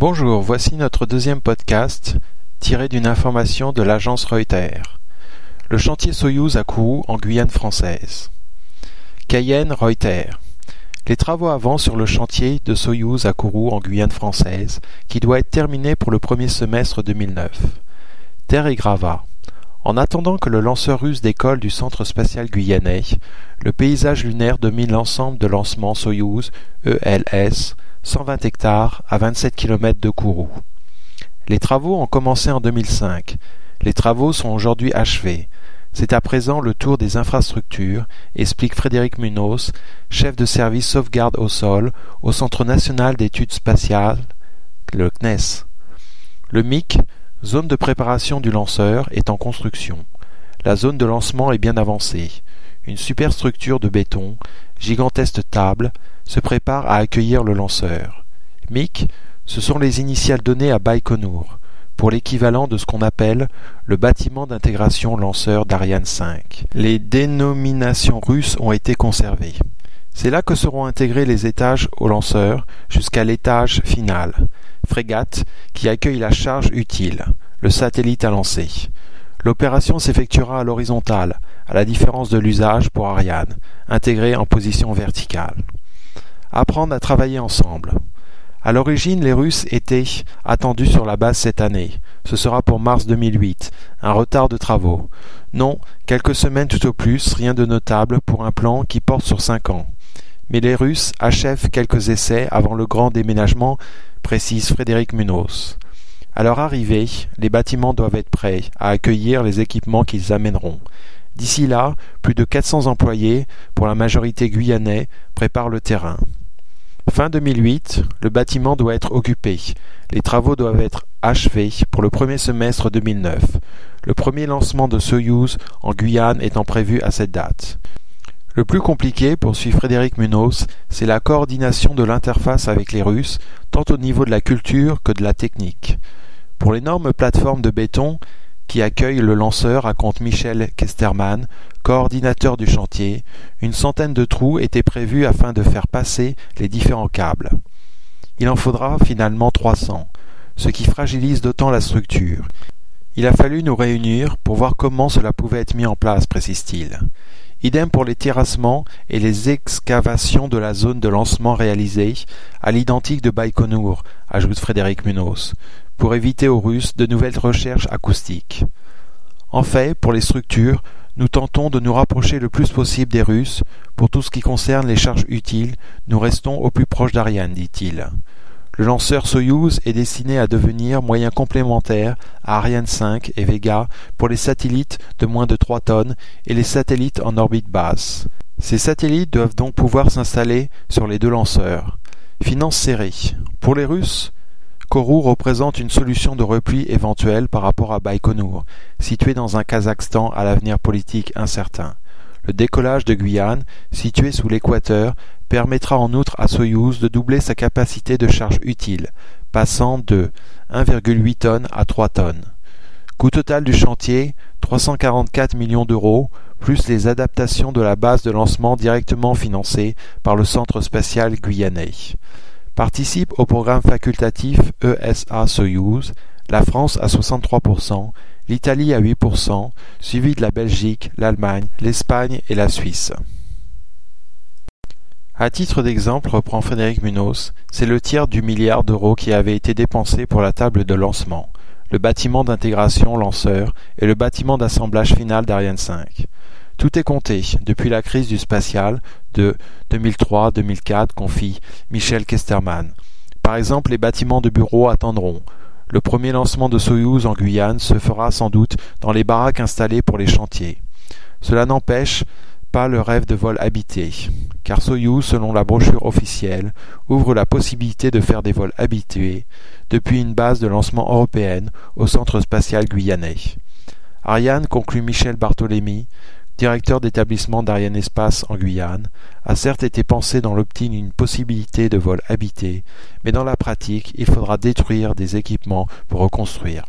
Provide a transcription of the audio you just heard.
Bonjour, voici notre deuxième podcast tiré d'une information de l'agence Reuters. Le chantier Soyouz à Kourou en Guyane française. Cayenne Reuters. Les travaux avancent sur le chantier de Soyouz à Kourou en Guyane française, qui doit être terminé pour le premier semestre 2009. Terre et gravat. En attendant que le lanceur russe décolle du centre spatial guyanais, le paysage lunaire domine l'ensemble de lancement Soyouz ELS, 120 hectares à 27 km de Kourou. Les travaux ont commencé en 2005. Les travaux sont aujourd'hui achevés. C'est à présent le tour des infrastructures, explique Frédéric Munoz, chef de service sauvegarde au sol au Centre national d'études spatiales, le CNES. Le MIC, Zone de préparation du lanceur est en construction. La zone de lancement est bien avancée. Une superstructure de béton, gigantesque table, se prépare à accueillir le lanceur. MIC, ce sont les initiales données à Baïkonour, pour l'équivalent de ce qu'on appelle le bâtiment d'intégration lanceur d'Ariane 5. Les dénominations russes ont été conservées. C'est là que seront intégrés les étages au lanceur jusqu'à l'étage final, frégate qui accueille la charge utile, le satellite à lancer. L'opération s'effectuera à l'horizontale, à la différence de l'usage pour Ariane, intégré en position verticale. Apprendre à travailler ensemble. À l'origine, les Russes étaient attendus sur la base cette année. Ce sera pour mars 2008, un retard de travaux. Non, quelques semaines tout au plus, rien de notable pour un plan qui porte sur cinq ans. Mais les Russes achèvent quelques essais avant le grand déménagement précise Frédéric Munoz. À leur arrivée, les bâtiments doivent être prêts à accueillir les équipements qu'ils amèneront. D'ici là, plus de 400 employés, pour la majorité guyanais, préparent le terrain. Fin 2008, le bâtiment doit être occupé. Les travaux doivent être achevés pour le premier semestre 2009. Le premier lancement de Soyouz en Guyane étant prévu à cette date. Le plus compliqué, poursuit Frédéric Munoz, c'est la coordination de l'interface avec les Russes, tant au niveau de la culture que de la technique. Pour l'énorme plateforme de béton qui accueille le lanceur, raconte Michel Kesterman, coordinateur du chantier, une centaine de trous étaient prévus afin de faire passer les différents câbles. Il en faudra finalement trois cents, ce qui fragilise d'autant la structure. Il a fallu nous réunir pour voir comment cela pouvait être mis en place, précise-t-il. Idem pour les terrassements et les excavations de la zone de lancement réalisées, à l'identique de Baïkonour, ajoute Frédéric Munoz, pour éviter aux Russes de nouvelles recherches acoustiques. En fait, pour les structures, nous tentons de nous rapprocher le plus possible des Russes. Pour tout ce qui concerne les charges utiles, nous restons au plus proche d'Ariane, dit-il. Le lanceur Soyouz est destiné à devenir moyen complémentaire à Ariane 5 et Vega pour les satellites de moins de 3 tonnes et les satellites en orbite basse. Ces satellites doivent donc pouvoir s'installer sur les deux lanceurs. Finance serrée. Pour les Russes, Kourou représente une solution de repli éventuelle par rapport à Baïkonour, situé dans un Kazakhstan à l'avenir politique incertain. Le décollage de Guyane, situé sous l'équateur, permettra en outre à Soyouz de doubler sa capacité de charge utile, passant de 1,8 tonnes à 3 tonnes. Coût total du chantier 344 millions d'euros, plus les adaptations de la base de lancement directement financées par le Centre spatial guyanais. Participe au programme facultatif ESA Soyouz la France à 63%, l'Italie à 8%, suivi de la Belgique, l'Allemagne, l'Espagne et la Suisse. À titre d'exemple, reprend Frédéric Munoz, c'est le tiers du milliard d'euros qui avait été dépensé pour la table de lancement, le bâtiment d'intégration lanceur et le bâtiment d'assemblage final d'Ariane 5. Tout est compté depuis la crise du spatial de 2003-2004, confie Michel Kesterman. Par exemple, les bâtiments de bureaux attendront. Le premier lancement de Soyouz en Guyane se fera sans doute dans les baraques installées pour les chantiers. Cela n'empêche pas le rêve de vol habité, car Soyouz, selon la brochure officielle, ouvre la possibilité de faire des vols habitués depuis une base de lancement européenne au centre spatial guyanais. Ariane, conclut Michel Barthélémy, directeur d'établissement d'Ariane Espace en Guyane, a certes été pensé dans l'optique d'une possibilité de vol habité, mais dans la pratique, il faudra détruire des équipements pour reconstruire.